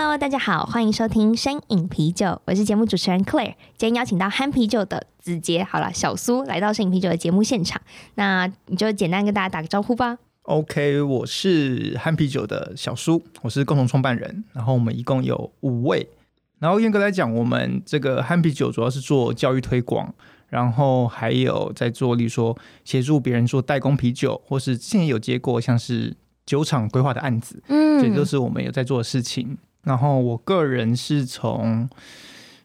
！Cheers！Hello，大家好，欢迎收听深饮啤酒，我是节目主持人 Claire。今天邀请到憨啤酒的子杰，好了，小苏来到深饮啤酒的节目现场，那你就简单跟大家打个招呼吧。OK，我是憨啤酒的小苏，我是共同创办人，然后我们一共有五位。然后严格来讲，我们这个憨啤酒主要是做教育推广，然后还有在做，例如说协助别人做代工啤酒，或是之前有接过像是酒厂规划的案子，嗯，这都是我们有在做的事情。然后我个人是从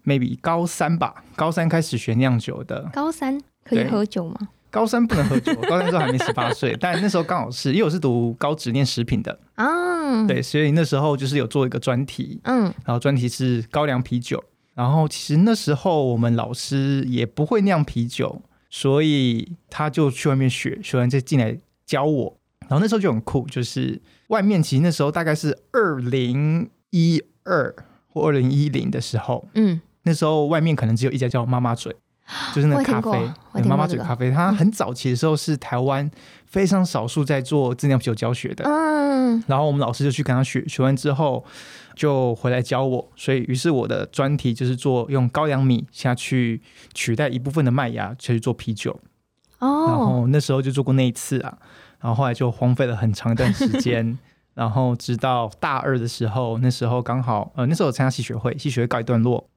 maybe 高三吧，高三开始学酿酒的。高三可以喝酒吗？高三不能喝酒，高三时候还没十八岁。但那时候刚好是，因为我是读高职念食品的啊，对，所以那时候就是有做一个专题，嗯，然后专题是高粱啤酒。然后其实那时候我们老师也不会酿啤酒，所以他就去外面学，学完再进来教我。然后那时候就很酷，就是外面其实那时候大概是二零。一二或二零一零的时候，嗯，那时候外面可能只有一家叫妈妈嘴，就是那咖啡，妈妈嘴咖啡。它很早期的时候是台湾非常少数在做自酿啤酒教学的，嗯，然后我们老师就去跟他学，学完之后就回来教我，所以于是我的专题就是做用高粱米下去取代一部分的麦芽去做啤酒，哦，然后那时候就做过那一次啊，然后后来就荒废了很长一段时间。然后直到大二的时候，那时候刚好呃，那时候我参加系学会，系学会告一段落，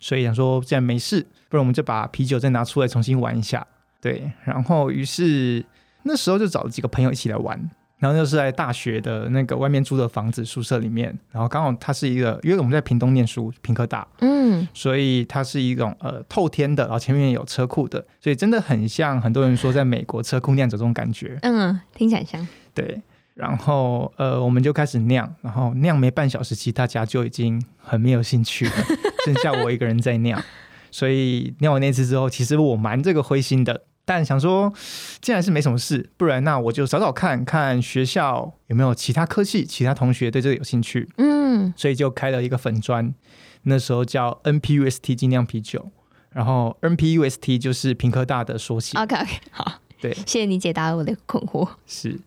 所以想说既然没事，不然我们就把啤酒再拿出来重新玩一下。对，然后于是那时候就找了几个朋友一起来玩，然后就是在大学的那个外面租的房子宿舍里面，然后刚好它是一个，因为我们在屏东念书，屏科大，嗯，所以它是一种呃透天的，然后前面有车库的，所以真的很像很多人说在美国车库酿酒这种感觉。嗯，听起来像。对。然后，呃，我们就开始酿，然后酿没半小时，其实大家就已经很没有兴趣了，剩下我一个人在酿。所以酿完那次之后，其实我蛮这个灰心的，但想说，既然是没什么事，不然那我就找找看看学校有没有其他科系、其他同学对这个有兴趣。嗯，所以就开了一个粉砖，那时候叫 NPUST 精酿啤酒，然后 NPUST 就是屏科大的缩写。OK OK，好，对，谢谢你解答了我的困惑。是。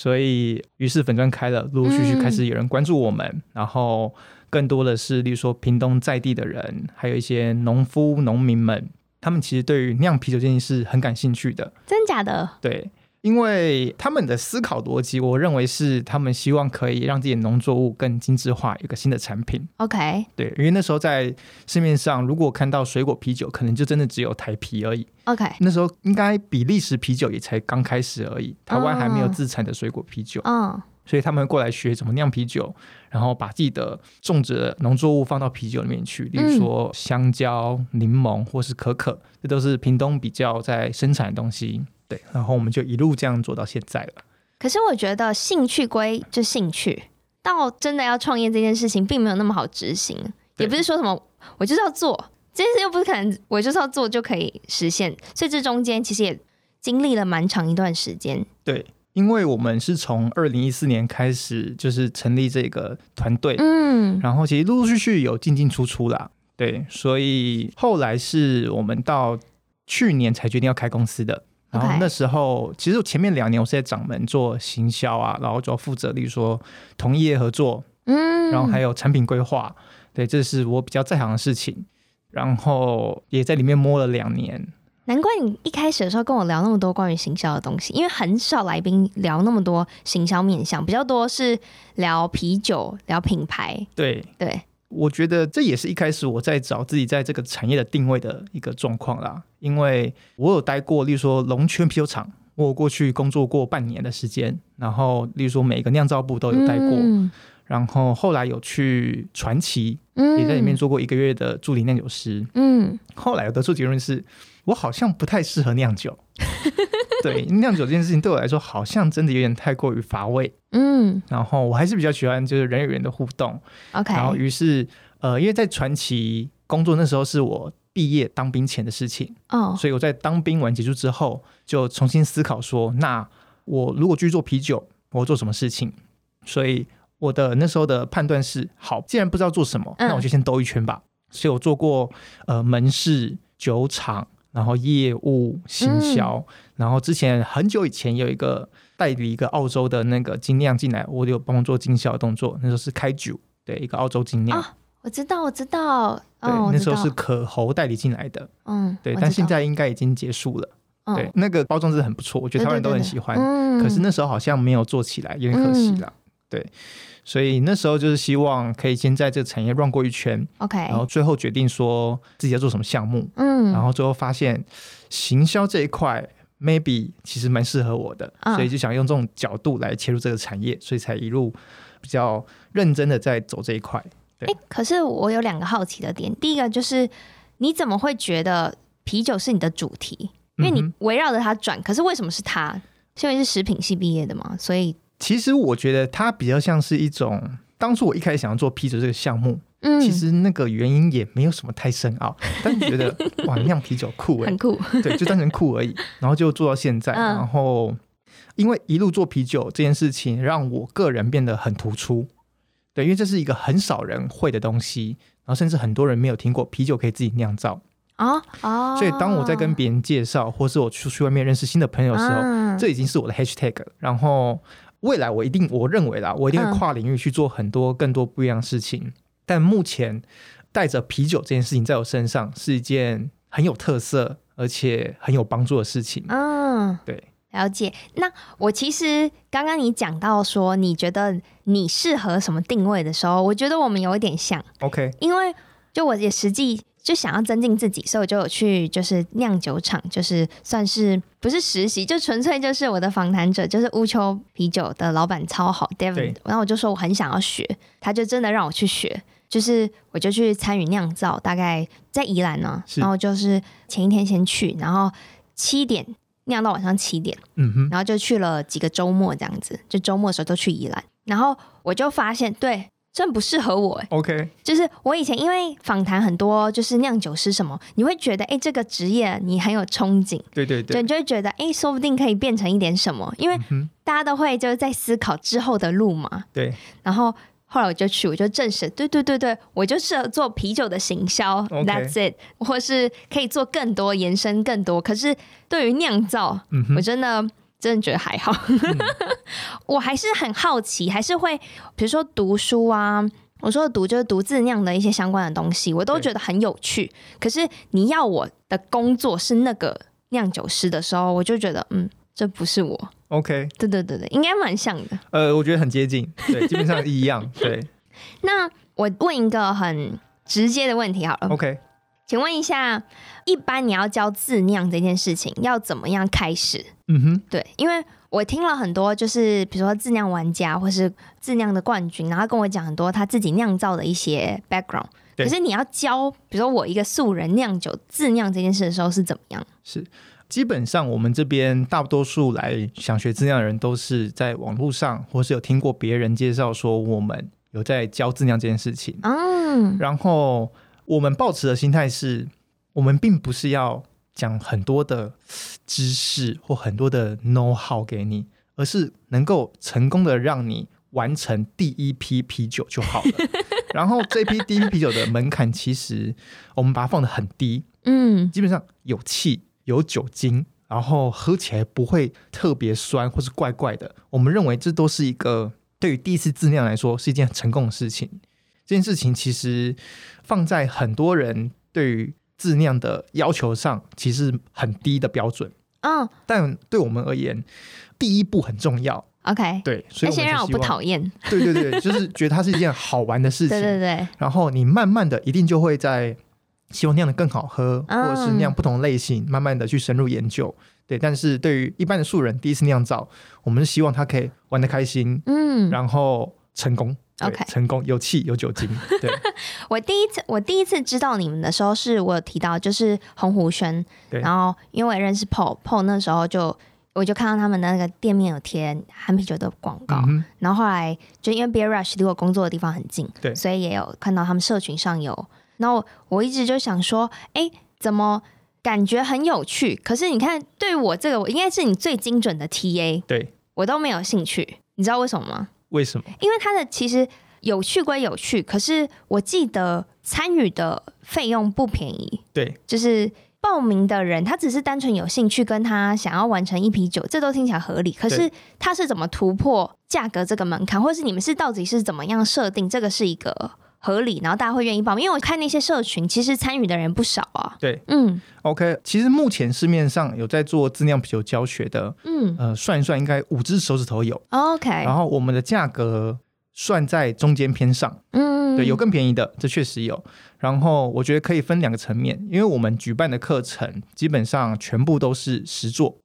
所以，于是粉砖开了，陆陆续续开始有人关注我们，嗯、然后更多的是，例如说屏东在地的人，还有一些农夫、农民们，他们其实对于酿啤酒这件事很感兴趣的。真假的？对。因为他们的思考逻辑，我认为是他们希望可以让自己的农作物更精致化，有个新的产品。OK，对，因为那时候在市面上，如果看到水果啤酒，可能就真的只有台啤而已。OK，那时候应该比利时啤酒也才刚开始而已，台湾还没有自产的水果啤酒。嗯，oh. 所以他们会过来学怎么酿啤酒，然后把自己的种植的农作物放到啤酒里面去，例如说香蕉、柠檬或是可可，这都是屏东比较在生产的东西。对，然后我们就一路这样做到现在了。可是我觉得兴趣归就兴趣，到真的要创业这件事情，并没有那么好执行。也不是说什么我就是要做这件事，又不是可能我就是要做就可以实现。所以这中间其实也经历了蛮长一段时间。对，因为我们是从二零一四年开始就是成立这个团队，嗯，然后其实陆陆续续有进进出出啦。对，所以后来是我们到去年才决定要开公司的。然后那时候，其实前面两年我是在掌门做行销啊，然后主要负责，例如说同业合作，嗯，然后还有产品规划，对，这是我比较在行的事情。然后也在里面摸了两年。难怪你一开始的时候跟我聊那么多关于行销的东西，因为很少来宾聊那么多行销面向，比较多是聊啤酒、聊品牌。对对。对我觉得这也是一开始我在找自己在这个产业的定位的一个状况啦，因为我有待过，例如说龙泉啤酒厂，我有过去工作过半年的时间，然后例如说每个酿造部都有待过，嗯、然后后来有去传奇，也在里面做过一个月的助理酿酒师，嗯，后来我得出结论是，我好像不太适合酿酒。对，酿酒这件事情对我来说好像真的有点太过于乏味。嗯，然后我还是比较喜欢就是人与人的互动。OK，然后于是呃，因为在传奇工作那时候是我毕业当兵前的事情哦，所以我在当兵完结束之后就重新思考说，那我如果继续做啤酒，我做什么事情？所以我的那时候的判断是，好，既然不知道做什么，那我就先兜一圈吧。嗯、所以我做过呃门市、酒厂，然后业务、行销，嗯、然后之前很久以前有一个代理一个澳洲的那个精酿进来，我有帮忙做经销的动作。那时候是开酒，对，一个澳洲精酿。哦，我知道，我知道。对，哦、那时候是可猴代理进来的。嗯，对，但现在应该已经结束了。对，那个包装真的很不错，我觉得台湾人都很喜欢。对对对对，可是那时候好像没有做起来，有点可惜了。嗯、对，所以那时候就是希望可以先在这个产业绕过一圈，OK，然后最后决定说自己要做什么项目。嗯，然后最后发现行销这一块 maybe 其实蛮适合我的，嗯、所以就想用这种角度来切入这个产业，所以才一路比较认真的在走这一块。对，欸、可是我有两个好奇的点，第一个就是你怎么会觉得啤酒是你的主题？因为你围绕着它转，可是为什么是它？是因为是食品系毕业的嘛？所以其实我觉得它比较像是一种，当初我一开始想要做啤酒这个项目，嗯，其实那个原因也没有什么太深奥，但是觉得哇，酿啤酒酷哎，很酷，对，就单纯酷而已。然后就做到现在，嗯、然后因为一路做啤酒这件事情，让我个人变得很突出，对，因为这是一个很少人会的东西，然后甚至很多人没有听过啤酒可以自己酿造。哦哦，所以当我在跟别人介绍，或是我出去外面认识新的朋友的时候，嗯、这已经是我的 hashtag。然后未来我一定，我认为啦，我一定会跨领域去做很多更多不一样的事情。嗯、但目前带着啤酒这件事情在我身上是一件很有特色而且很有帮助的事情。嗯，对，了解。那我其实刚刚你讲到说，你觉得你适合什么定位的时候，我觉得我们有一点像。OK，因为就我也实际。就想要增进自己，所以我就有去就是酿酒厂，就是算是不是实习，就纯粹就是我的访谈者，就是乌丘啤酒的老板超好，David。然后我就说我很想要学，他就真的让我去学，就是我就去参与酿造，大概在宜兰呢，是然后就是前一天先去，然后七点酿到晚上七点，嗯哼，然后就去了几个周末这样子，就周末的时候都去宜兰，然后我就发现对。真不适合我哎，OK，就是我以前因为访谈很多，就是酿酒师什么，你会觉得哎，这个职业你很有憧憬，对对对，就你就会觉得哎，说不定可以变成一点什么，因为大家都会就是在思考之后的路嘛，对。然后后来我就去，我就证实，对对对对，我就适合做啤酒的行销，That's it，或是可以做更多延伸更多。可是对于酿造，我真的。真的觉得还好，嗯、我还是很好奇，还是会比如说读书啊，我说的读就是读自酿的一些相关的东西，我都觉得很有趣。可是你要我的工作是那个酿酒师的时候，我就觉得嗯，这不是我。OK，对对对对，应该蛮像的。呃，我觉得很接近，对，基本上一样。对，那我问一个很直接的问题好了。OK，请问一下，一般你要教自酿这件事情，要怎么样开始？嗯哼，对，因为我听了很多，就是比如说自酿玩家或是自酿的冠军，然后跟我讲很多他自己酿造的一些 background。可是你要教，比如说我一个素人酿酒自酿这件事的时候是怎么样？是基本上我们这边大多数来想学自酿的人都是在网络上，或是有听过别人介绍说我们有在教自酿这件事情。嗯，然后我们抱持的心态是，我们并不是要。讲很多的知识或很多的 know how 给你，而是能够成功的让你完成第一批啤酒就好了。然后这批第一批啤酒的门槛其实我们把它放的很低，嗯，基本上有气有酒精，然后喝起来不会特别酸或是怪怪的。我们认为这都是一个对于第一次自酿来说是一件很成功的事情。这件事情其实放在很多人对于自酿的要求上其实很低的标准，嗯，但对我们而言，第一步很重要。OK，对，所以先让我不讨厌。对对对，就是觉得它是一件好玩的事情。对对对。然后你慢慢的一定就会在希望酿的更好喝，嗯、或者是酿不同类型，慢慢的去深入研究。对，但是对于一般的素人第一次酿造，我们是希望他可以玩的开心，嗯，然后成功。OK，成功有气有酒精。对，我第一次我第一次知道你们的时候，是我有提到就是洪湖轩，然后因为我也认识 Paul，Paul 那时候就我就看到他们的那个店面有贴韩啤酒的广告，嗯、然后后来就因为 Beer Rush 离我工作的地方很近，对，所以也有看到他们社群上有。然后我一直就想说，哎，怎么感觉很有趣？可是你看，对我这个，我应该是你最精准的 TA，对我都没有兴趣。你知道为什么吗？为什么？因为它的其实有趣归有趣，可是我记得参与的费用不便宜。对，就是。报名的人，他只是单纯有兴趣，跟他想要完成一啤酒，这都听起来合理。可是他是怎么突破价格这个门槛，或是你们是到底是怎么样设定这个是一个合理，然后大家会愿意报名？因为我看那些社群，其实参与的人不少啊。对，嗯，OK，其实目前市面上有在做自酿啤酒教学的，嗯，呃，算一算应该五只手指头有。OK，然后我们的价格算在中间偏上，嗯，对，有更便宜的，这确实有。然后我觉得可以分两个层面，因为我们举办的课程基本上全部都是实作，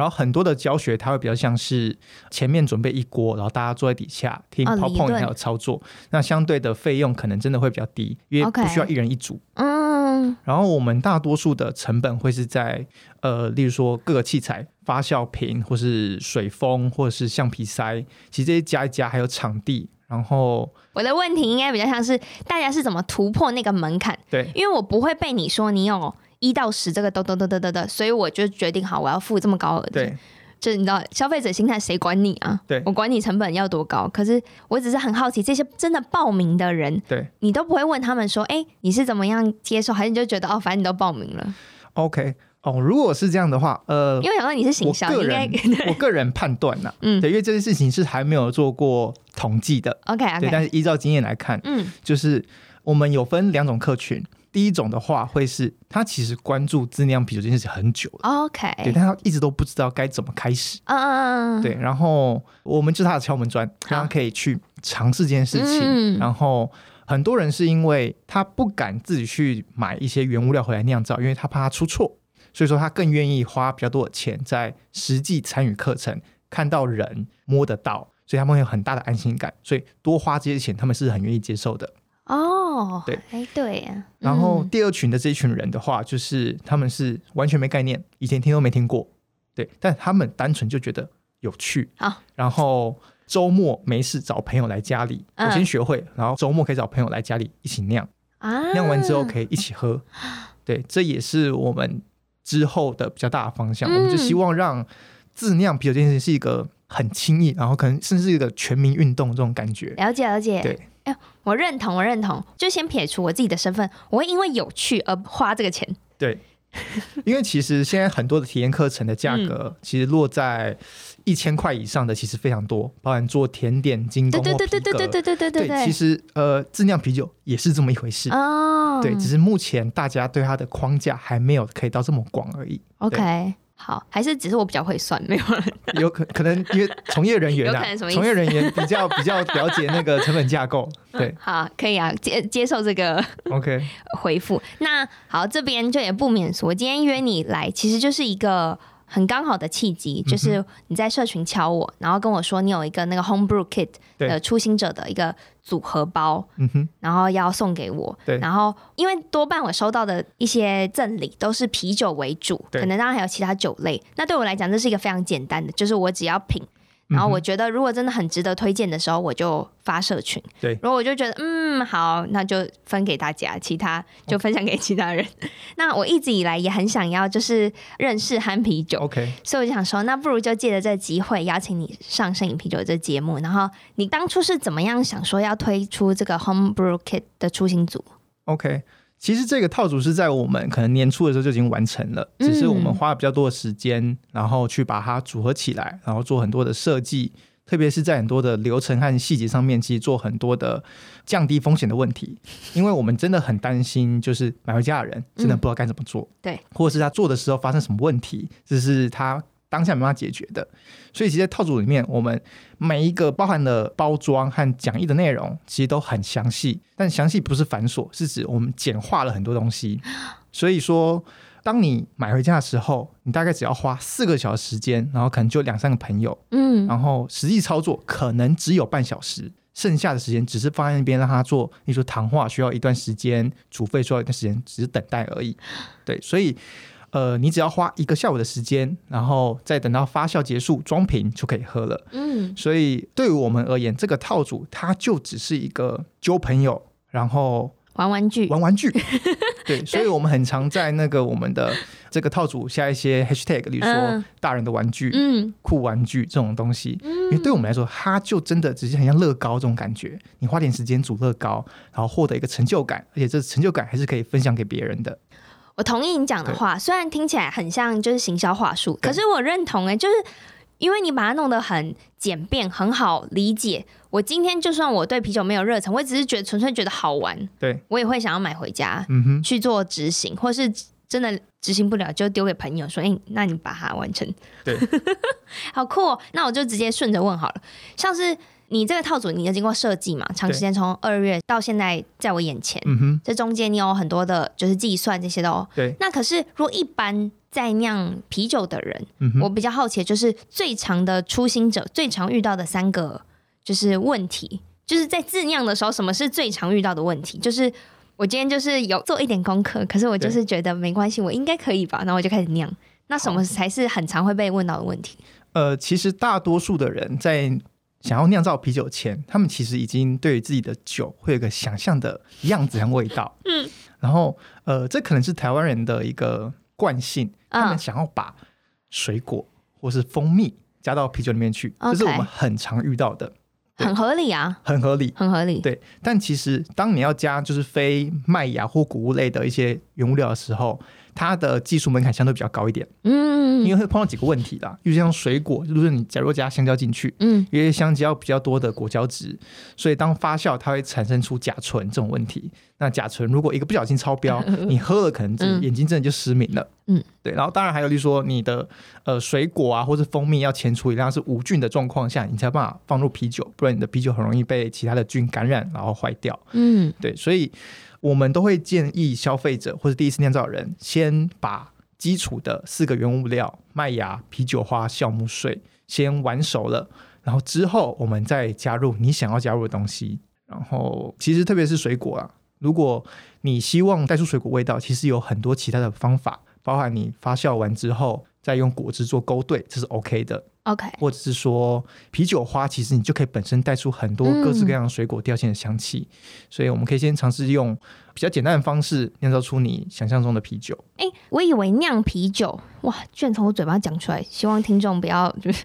然后很多的教学它会比较像是前面准备一锅，然后大家坐在底下听 PowerPoint 还有操作，哦、那相对的费用可能真的会比较低，因为不需要一人一组。嗯，然后我们大多数的成本会是在呃，例如说各个器材、发酵瓶或是水封或者是橡皮塞，其实这些加一加还有场地。然后我的问题应该比较像是大家是怎么突破那个门槛？对，因为我不会被你说你有一到十这个都都都都都都，所以我就决定好我要付这么高额的。对，就是你知道消费者心态谁管你啊？对，我管你成本要多高，可是我只是很好奇这些真的报名的人，对，你都不会问他们说，哎，你是怎么样接受，还是你就觉得哦，反正你都报名了，OK。哦，如果是这样的话，呃，因为想到你是行销，我个人我个人判断呐、啊，嗯，对，因为这件事情是还没有做过统计的，OK，, okay. 对，但是依照经验来看，嗯，就是我们有分两种客群，第一种的话会是他其实关注自酿啤酒这件事情很久了，OK，对，但他一直都不知道该怎么开始，嗯嗯嗯，对，然后我们就是他的敲门砖，让他可以去尝试这件事情，嗯、然后很多人是因为他不敢自己去买一些原物料回来酿造，因为他怕他出错。所以说，他更愿意花比较多的钱在实际参与课程，看到人摸得到，所以他们会有很大的安心感。所以多花这些钱，他们是很愿意接受的。哦，对，哎，对呀。然后第二群的这一群人的话，就是他们是完全没概念，以前听都没听过，对，但他们单纯就觉得有趣。好，然后周末没事找朋友来家里，我先学会，然后周末可以找朋友来家里一起酿，酿完之后可以一起喝。对，这也是我们。之后的比较大的方向，嗯、我们就希望让自酿啤酒这件事情是一个很轻易，然后可能甚至是一个全民运动这种感觉。了解，了解。对，哎，我认同，我认同。就先撇除我自己的身份，我会因为有趣而花这个钱。对，因为其实现在很多的体验课程的价格，其实落在一千块以上的其实非常多，包含做甜点、精工或皮革。对对对对对对对对对。其实呃，自酿啤酒也是这么一回事哦。对，只是目前大家对它的框架还没有可以到这么广而已。OK，好，还是只是我比较会算，没有人 有可可能因为从业人员啊，从业人员比较比较了解那个成本架构。对，好，可以啊，接接受这个 OK 回复。那好，这边就也不免说，今天约你来，其实就是一个。很刚好的契机，就是你在社群敲我，嗯、然后跟我说你有一个那个 Homebrew Kit 的初心者的一个组合包，对然后要送给我。对然后因为多半我收到的一些赠礼都是啤酒为主，可能当然还有其他酒类。那对我来讲，这是一个非常简单的，就是我只要品。然后我觉得，如果真的很值得推荐的时候，我就发社群。对，然后我就觉得，嗯，好，那就分给大家，其他就 分享给其他人。那我一直以来也很想要，就是认识憨啤酒。OK，所以我就想说，那不如就借着这个机会邀请你上摄影啤酒这节目。然后你当初是怎么样想说要推出这个 Homebrew Kit 的初心组？OK。其实这个套组是在我们可能年初的时候就已经完成了，只是我们花了比较多的时间，然后去把它组合起来，然后做很多的设计，特别是在很多的流程和细节上面，其实做很多的降低风险的问题，因为我们真的很担心，就是买回家的人真的不知道该怎么做，对，或者是他做的时候发生什么问题，这是他。当下没办法解决的，所以其实在套组里面，我们每一个包含的包装和讲义的内容，其实都很详细。但详细不是繁琐，是指我们简化了很多东西。所以说，当你买回家的时候，你大概只要花四个小时时间，然后可能就两三个朋友，嗯，然后实际操作可能只有半小时，剩下的时间只是放在那边让他做。你说谈话需要一段时间，煮沸需要一段时间，只是等待而已。对，所以。呃，你只要花一个下午的时间，然后再等到发酵结束装瓶就可以喝了。嗯，所以对于我们而言，这个套组它就只是一个交朋友，然后玩玩具，玩玩具。对，所以我们很常在那个我们的这个套组下一些 hashtag，比如说大人的玩具、嗯，酷玩具这种东西。嗯，因为对我们来说，它就真的只是很像乐高这种感觉。你花点时间组乐高，然后获得一个成就感，而且这成就感还是可以分享给别人的。我同意你讲的话，虽然听起来很像就是行销话术，可是我认同哎、欸，就是因为你把它弄得很简便，很好理解。我今天就算我对啤酒没有热忱，我只是觉得纯粹觉得好玩，对我也会想要买回家，嗯哼，去做执行，或是真的执行不了就丢给朋友说，哎、欸，那你把它完成，对，好酷哦。那我就直接顺着问好了，像是。你这个套组，你有经过设计嘛？长时间从二月到现在，在我眼前，这中间你有很多的，就是计算这些的哦。对。那可是，如果一般在酿啤酒的人，我比较好奇，就是最常的初心者最常遇到的三个就是问题，就是在自酿的时候，什么是最常遇到的问题？就是我今天就是有做一点功课，可是我就是觉得没关系，我应该可以吧？然后我就开始酿。那什么才是很常会被问到的问题？呃，其实大多数的人在。想要酿造啤酒前，他们其实已经对于自己的酒会有个想象的样子和味道。嗯，然后呃，这可能是台湾人的一个惯性，他们想要把水果或是蜂蜜加到啤酒里面去，这是我们很常遇到的，很合理啊，很合理，很合理。对，但其实当你要加就是非麦芽或谷物类的一些原物料的时候，它的技术门槛相对比较高一点，嗯，因为会碰到几个问题啦，就像水果，就是你假如加香蕉进去，嗯，因为香蕉比较多的果胶质，所以当发酵它会产生出甲醇这种问题。那甲醇如果一个不小心超标，你喝了可能眼睛真的就失明了，嗯，对。然后当然还有例如说你的呃水果啊，或是蜂蜜要前处理，让它是无菌的状况下，你才有办法放入啤酒，不然你的啤酒很容易被其他的菌感染，然后坏掉，嗯，对，所以。我们都会建议消费者或者第一次酿造人，先把基础的四个原物料麦芽、啤酒花、酵母水先玩熟了，然后之后我们再加入你想要加入的东西。然后其实特别是水果啊，如果你希望带出水果味道，其实有很多其他的方法，包含你发酵完之后再用果汁做勾兑，这是 OK 的。OK，或者是说啤酒花，其实你就可以本身带出很多各式各样的水果调性的香气，嗯，所以我们可以先尝试用比较简单的方式酿造出你想象中的啤酒。哎，我以为酿啤酒哇，居然从我嘴巴讲出来，希望听众不要就是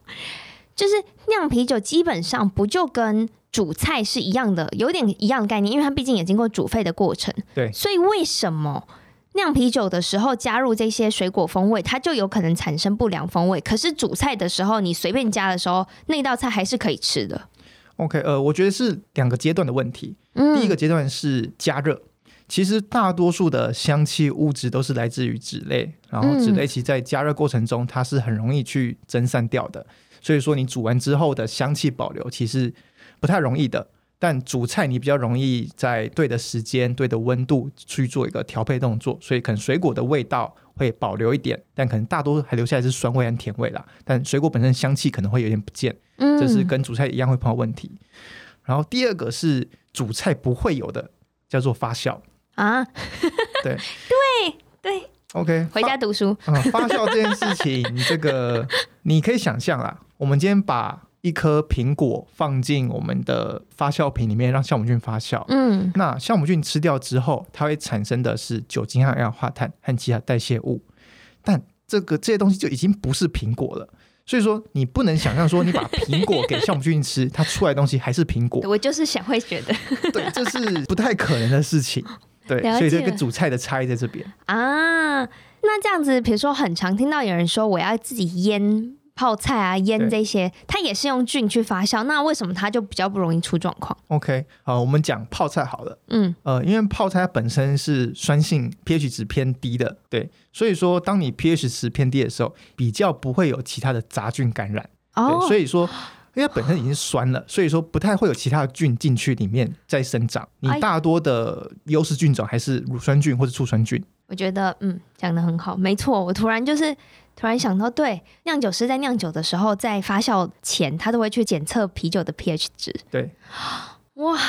就是酿啤酒，基本上不就跟煮菜是一样的，有点一样的概念，因为它毕竟也经过煮沸的过程。对，所以为什么？酿啤酒的时候加入这些水果风味，它就有可能产生不良风味。可是煮菜的时候，你随便加的时候，那道菜还是可以吃的。OK，呃，我觉得是两个阶段的问题。嗯，第一个阶段是加热，其实大多数的香气物质都是来自于脂类，然后脂类其实在加热过程中它是很容易去蒸散掉的，所以说你煮完之后的香气保留其实不太容易的。但主菜你比较容易在对的时间、对的温度去做一个调配动作，所以可能水果的味道会保留一点，但可能大多还留下来是酸味和甜味啦。但水果本身香气可能会有点不见，这是跟主菜一样会碰到问题。然后第二个是主菜不会有的，叫做发酵啊。对 对对，OK，回家读书。嗯，发酵这件事情，这个你可以想象啦。我们今天把一颗苹果放进我们的发酵瓶里面，让酵母菌发酵。嗯，那酵母菌吃掉之后，它会产生的是酒精和二氧化碳和其他代谢物。但这个这些东西就已经不是苹果了。所以说，你不能想象说你把苹果给酵母菌吃，它出来的东西还是苹果。我就是想会觉得，对，这是不太可能的事情。对，所以这个主菜的差异在这边啊。那这样子，比如说，很常听到有人说，我要自己腌。泡菜啊、腌这些，它也是用菌去发酵，那为什么它就比较不容易出状况？OK，好，我们讲泡菜好了。嗯，呃，因为泡菜它本身是酸性，pH 值偏低的，对，所以说当你 pH 值偏低的时候，比较不会有其他的杂菌感染。哦，所以说，因为它本身已经酸了，所以说不太会有其他的菌进去里面再生长。你大多的优势菌种还是乳酸菌或者醋酸菌。我觉得，嗯，讲的很好，没错。我突然就是。突然想到，对，酿酒师在酿酒的时候，在发酵前，他都会去检测啤酒的 pH 值。对，哇，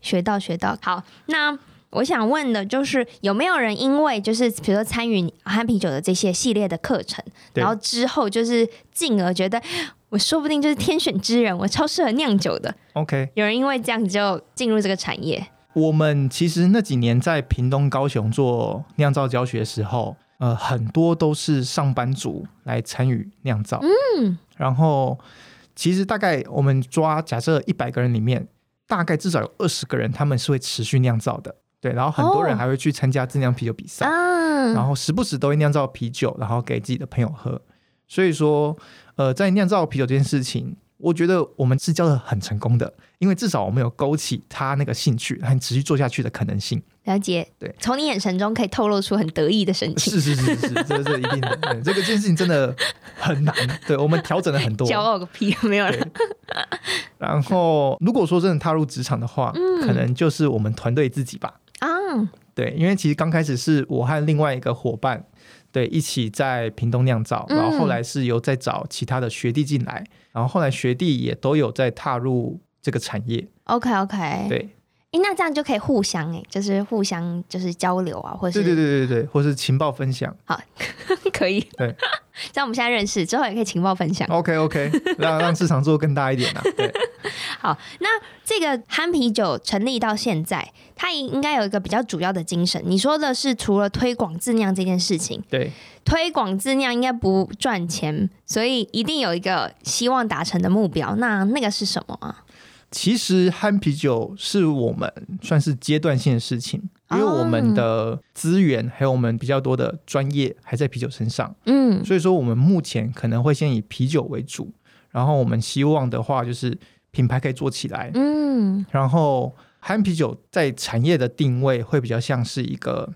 学到学到。好，那我想问的就是，有没有人因为就是比如说参与憨啤酒的这些系列的课程，然后之后就是进而觉得我说不定就是天选之人，我超适合酿酒的。OK，有人因为这样子就进入这个产业。我们其实那几年在屏东、高雄做酿造教学的时候，呃，很多都是上班族来参与酿造。嗯，然后其实大概我们抓假设一百个人里面，大概至少有二十个人他们是会持续酿造的。对，然后很多人还会去参加自酿啤酒比赛，哦、然后时不时都会酿造啤酒，然后给自己的朋友喝。所以说，呃，在酿造啤酒这件事情，我觉得我们是教的很成功的，因为至少我们有勾起他那个兴趣，很持续做下去的可能性。了解，对，从你眼神中可以透露出很得意的神情。是是是是，这是一定的。对，这个件事情真的很难，对，我们调整了很多。骄傲个屁，没有人。然后，如果说真的踏入职场的话，嗯、可能就是我们团队自己吧。啊，oh. 对，因为其实刚开始是我和另外一个伙伴，对，一起在屏东酿造，然后后来是有在找其他的学弟进来，然后后来学弟也都有在踏入这个产业。OK OK，对。哎，那这样就可以互相哎，就是互相就是交流啊，或是对对对对对，或是情报分享。好，可以。对，像我们现在认识之后，也可以情报分享。OK OK，让让市场做更大一点啊。对。好，那这个憨啤酒成立到现在，它应该有一个比较主要的精神。你说的是除了推广自酿这件事情，对，推广自酿应该不赚钱，所以一定有一个希望达成的目标。那那个是什么啊？其实憨啤酒是我们算是阶段性的事情，因为我们的资源还有我们比较多的专业还在啤酒身上，嗯，所以说我们目前可能会先以啤酒为主，然后我们希望的话就是品牌可以做起来，嗯，然后憨啤酒在产业的定位会比较像是一个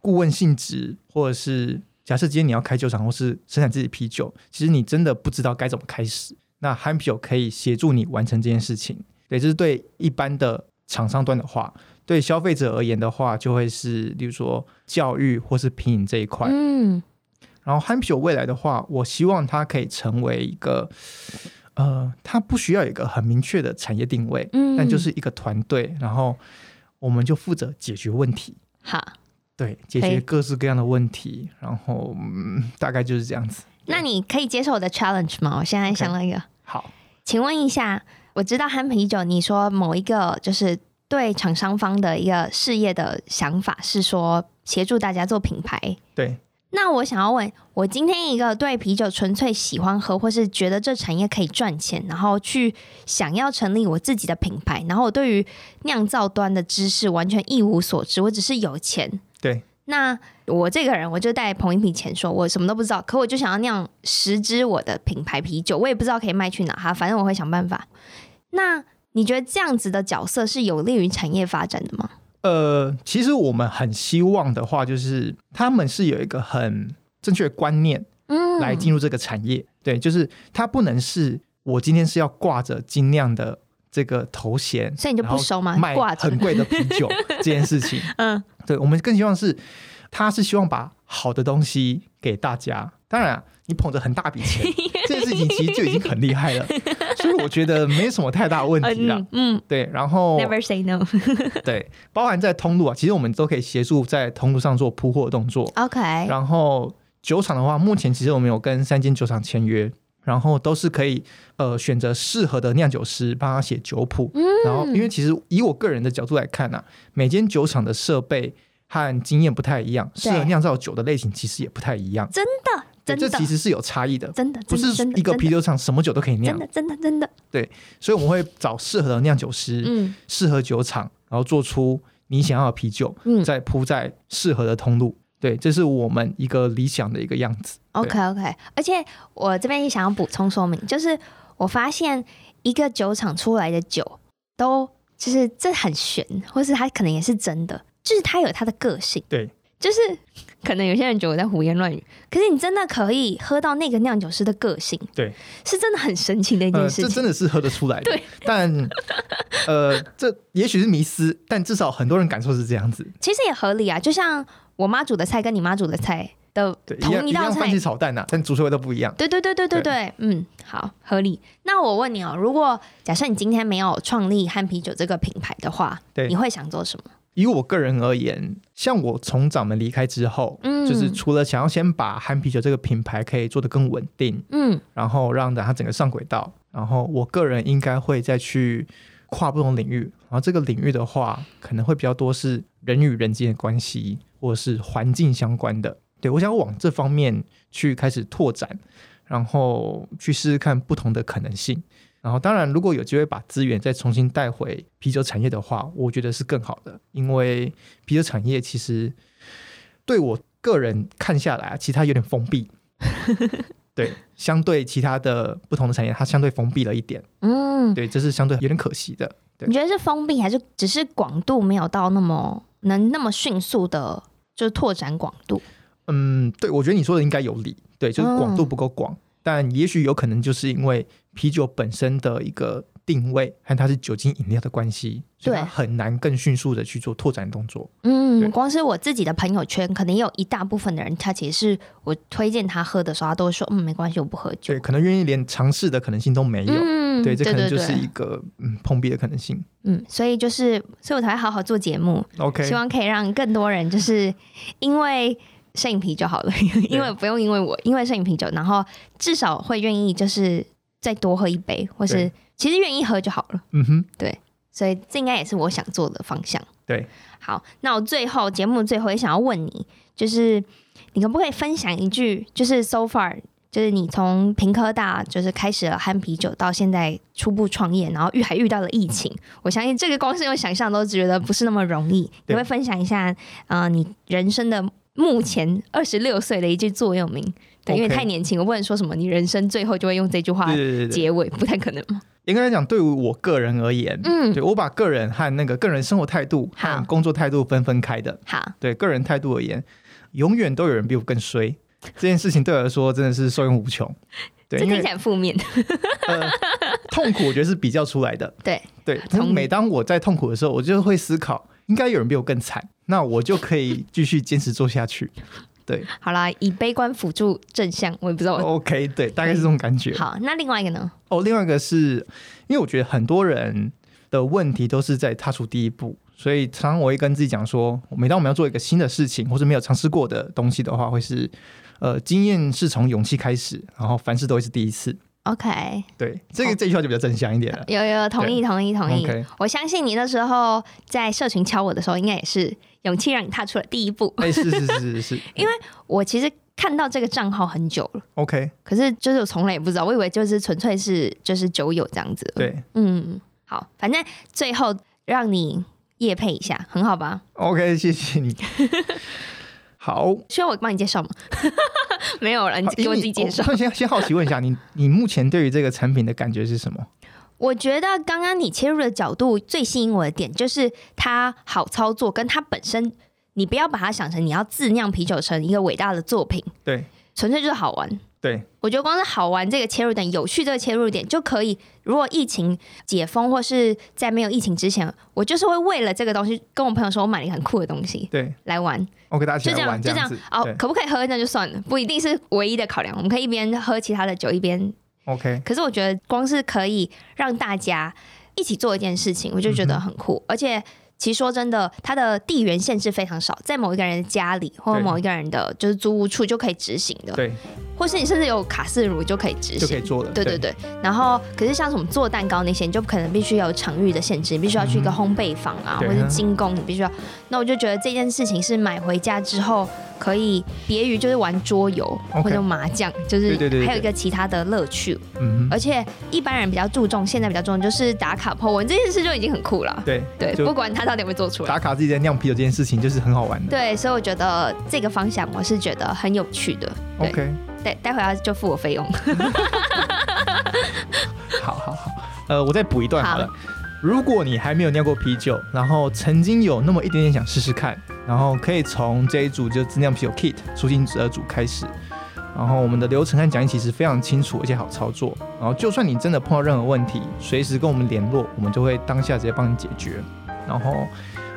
顾问性质，或者是假设今天你要开酒厂或是生产自己啤酒，其实你真的不知道该怎么开始。那憨啤酒可以协助你完成这件事情，对，这是对一般的厂商端的话，对消费者而言的话，就会是，比如说教育或是品饮这一块。嗯，然后憨啤酒未来的话，我希望它可以成为一个，呃，它不需要一个很明确的产业定位，嗯，但就是一个团队，然后我们就负责解决问题。好，对，解决各式各样的问题，然后嗯，大概就是这样子。那你可以接受我的 challenge 吗？我现在想了一个。好，请问一下，我知道憨啤酒，你说某一个就是对厂商方的一个事业的想法是说协助大家做品牌。对。那我想要问，我今天一个对啤酒纯粹喜欢喝，或是觉得这产业可以赚钱，然后去想要成立我自己的品牌，然后我对于酿造端的知识完全一无所知，我只是有钱。对。那我这个人，我就带捧一瓶钱，说我什么都不知道，可我就想要酿十支我的品牌啤酒，我也不知道可以卖去哪哈，反正我会想办法。那你觉得这样子的角色是有利于产业发展的吗？呃，其实我们很希望的话，就是他们是有一个很正确的观念，嗯，来进入这个产业。嗯、对，就是他不能是我今天是要挂着精酿的这个头衔，所以你就不收吗？卖很贵的啤酒这件事情，嗯。对，我们更希望是，他是希望把好的东西给大家。当然，你捧着很大笔钱，这件事情其实就已经很厉害了。所以我觉得没什么太大问题了。嗯，嗯对。然后，Never say no。对，包含在通路啊，其实我们都可以协助在通路上做铺货的动作。OK。然后酒厂的话，目前其实我们有跟三间酒厂签约，然后都是可以呃选择适合的酿酒师帮他写酒谱。嗯。然后，因为其实以我个人的角度来看呢、啊，每间酒厂的设备。和经验不太一样，适合酿造酒的类型其实也不太一样。真的，真的，这其实是有差异的。真的，不是一个啤酒厂什么酒都可以酿。真的，真的，真的。对，所以我们会找适合的酿酒师，嗯，适合酒厂，然后做出你想要的啤酒，嗯，再铺在适合的通路。对，这是我们一个理想的一个样子。OK，OK。而且我这边也想要补充说明，就是我发现一个酒厂出来的酒，都就是这很悬，或是它可能也是真的。就是它有它的个性，对，就是可能有些人觉得我在胡言乱语，可是你真的可以喝到那个酿酒师的个性，对，是真的很神奇的一件事情，呃、这真的是喝得出来的。对，但呃，这也许是迷思，但至少很多人感受是这样子。其实也合理啊，就像我妈煮的菜跟你妈煮的菜的同一道菜，番茄炒蛋呐、啊，但煮出来都不一样。对对对对对对，对嗯，好，合理。那我问你哦，如果假设你今天没有创立汉啤酒这个品牌的话，对，你会想做什么？以我个人而言，像我从掌门离开之后，嗯，就是除了想要先把憨啤酒这个品牌可以做得更稳定，嗯，然后让它整个上轨道，然后我个人应该会再去跨不同领域，然后这个领域的话，可能会比较多是人与人之间的关系，或者是环境相关的。对，我想往这方面去开始拓展，然后去试试看不同的可能性。然后，当然，如果有机会把资源再重新带回啤酒产业的话，我觉得是更好的。因为啤酒产业其实对我个人看下来，其实它有点封闭。对，相对其他的不同的产业，它相对封闭了一点。嗯，对，这是相对有点可惜的。对，你觉得是封闭，还是只是广度没有到那么能那么迅速的，就是拓展广度？嗯，对，我觉得你说的应该有理。对，就是广度不够广。嗯但也许有可能就是因为啤酒本身的一个定位和它是酒精饮料的关系，所以它很难更迅速的去做拓展动作。嗯，光是我自己的朋友圈，可能也有一大部分的人，他其实是我推荐他喝的时候，他都会说：“嗯，没关系，我不喝酒。”对，可能愿意连尝试的可能性都没有。嗯，对，这可能就是一个嗯碰壁的可能性。嗯，所以就是，所以我才会好好做节目。OK，希望可以让更多人就是因为。摄影啤酒好了，因为不用因为我，因为摄影啤酒，然后至少会愿意就是再多喝一杯，或是其实愿意喝就好了。嗯哼，对，所以这应该也是我想做的方向。对，好，那我最后节目最后也想要问你，就是你可不可以分享一句，就是 so far，就是你从平科大就是开始了憨啤酒到现在初步创业，然后遇还遇到了疫情，我相信这个光是用想象都觉得不是那么容易。你会分享一下啊、呃，你人生的。目前二十六岁的一句座右铭，对，因为太年轻，我不能说什么你人生最后就会用这句话结尾，不太可能嘛。应该来讲，对于我个人而言，嗯，对我把个人和那个个人生活态度和工作态度分分开的。好，对个人态度而言，永远都有人比我更衰。这件事情对我来说真的是受用无穷。对，听起来负面。呃，痛苦我觉得是比较出来的。对对，每当我在痛苦的时候，我就会思考，应该有人比我更惨。那我就可以继续坚持做下去，对。好啦，以悲观辅助正向，我也不知道。OK，对，大概是这种感觉。好，那另外一个呢？哦，另外一个是因为我觉得很多人的问题都是在踏出第一步，所以常常我会跟自己讲说，每当我们要做一个新的事情，或者没有尝试过的东西的话，会是呃，经验是从勇气开始，然后凡事都会是第一次。OK，对，这个这句话就比较正向一点了。有有，同意同意同意。我相信你那时候在社群敲我的时候，应该也是勇气让你踏出了第一步。哎，是是是是是。因为我其实看到这个账号很久了。OK，可是就是我从来也不知道，我以为就是纯粹是就是酒友这样子。对，嗯，好，反正最后让你夜配一下，很好吧？OK，谢谢你。好，需要我帮你介绍吗？没有了，你给我自己介绍。先先好奇问一下，你你目前对于这个产品的感觉是什么？我觉得刚刚你切入的角度最吸引我的点，就是它好操作，跟它本身，你不要把它想成你要自酿啤酒成一个伟大的作品，对，纯粹就是好玩。对，我觉得光是好玩这个切入点，有趣这个切入点就可以。如果疫情解封或是在没有疫情之前，我就是会为了这个东西跟我朋友说，我买了一个很酷的东西，对，来玩。我给大家就这样，就这样。哦，可不可以喝那就算了，不一定是唯一的考量。我们可以一边喝其他的酒，一边 OK。可是我觉得光是可以让大家一起做一件事情，我就觉得很酷，而且。其实说真的，它的地缘限制非常少，在某一个人的家里或者某一个人的就是租屋处就可以执行的。对，或是你甚至有卡式炉就可以执行，就可以做了。对对对。对然后，可是像什么做蛋糕那些，你就可能必须要有场域的限制，你必须要去一个烘焙坊啊，嗯、或者精工，你必须要。那我就觉得这件事情是买回家之后。可以别于就是玩桌游或者麻将，就是还有一个其他的乐趣。嗯，而且一般人比较注重，现在比较注重就是打卡 po 文这件事就已经很酷了。对对，不管他到底有没有做出来，打卡自己在酿啤酒这件事情就是很好玩的。对，所以我觉得这个方向我是觉得很有趣的。OK，待，待会儿就付我费用。好好好，呃，我再补一段好了。好如果你还没有酿过啤酒，然后曾经有那么一点点想试试看，然后可以从这一组就自酿啤酒 kit 初心者组开始。然后我们的流程和讲义其实非常清楚而且好操作。然后就算你真的碰到任何问题，随时跟我们联络，我们就会当下直接帮你解决。然后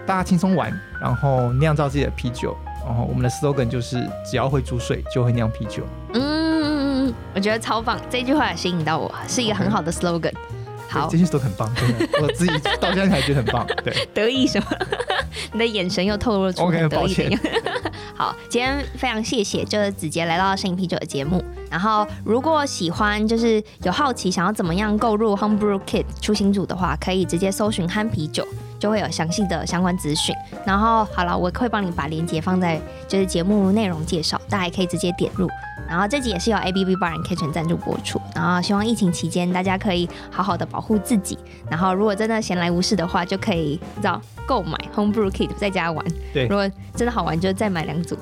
大家轻松玩，然后酿造自己的啤酒。然后我们的 slogan 就是只要会煮水就会酿啤酒。嗯，我觉得超棒，这句话也吸引到我，是一个很好的 slogan。Okay. 好，这些都很棒，真的，我自己到现在还觉得很棒。对，得意什么？你的眼神又透露出很得意的。Okay, 好，今天非常谢谢，就是子杰来到摄影啤酒的节目。然后，如果喜欢，就是有好奇想要怎么样购入 Homebrew Kit 出行组的话，可以直接搜寻憨啤酒，就会有详细的相关资讯。然后，好了，我会帮你把链接放在就是节目内容介绍，大家也可以直接点入。然后这集也是由 ABV Bar and Kitchen 赞助播出。然后希望疫情期间大家可以好好的保护自己。然后如果真的闲来无事的话，就可以知道购买 Homebrew Kit 在家玩。对，如果真的好玩，就再买两组。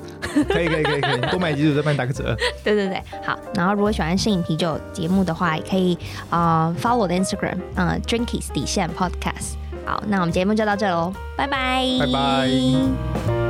可以可以可以可以，多买几组再帮你打个折。对对对，好。然后如果喜欢摄影啤酒节目的话，也可以啊、呃、follow 我的 Instagram，嗯、呃、，Drinkies 底线 Podcast。好，那我们节目就到这喽，拜拜。拜拜。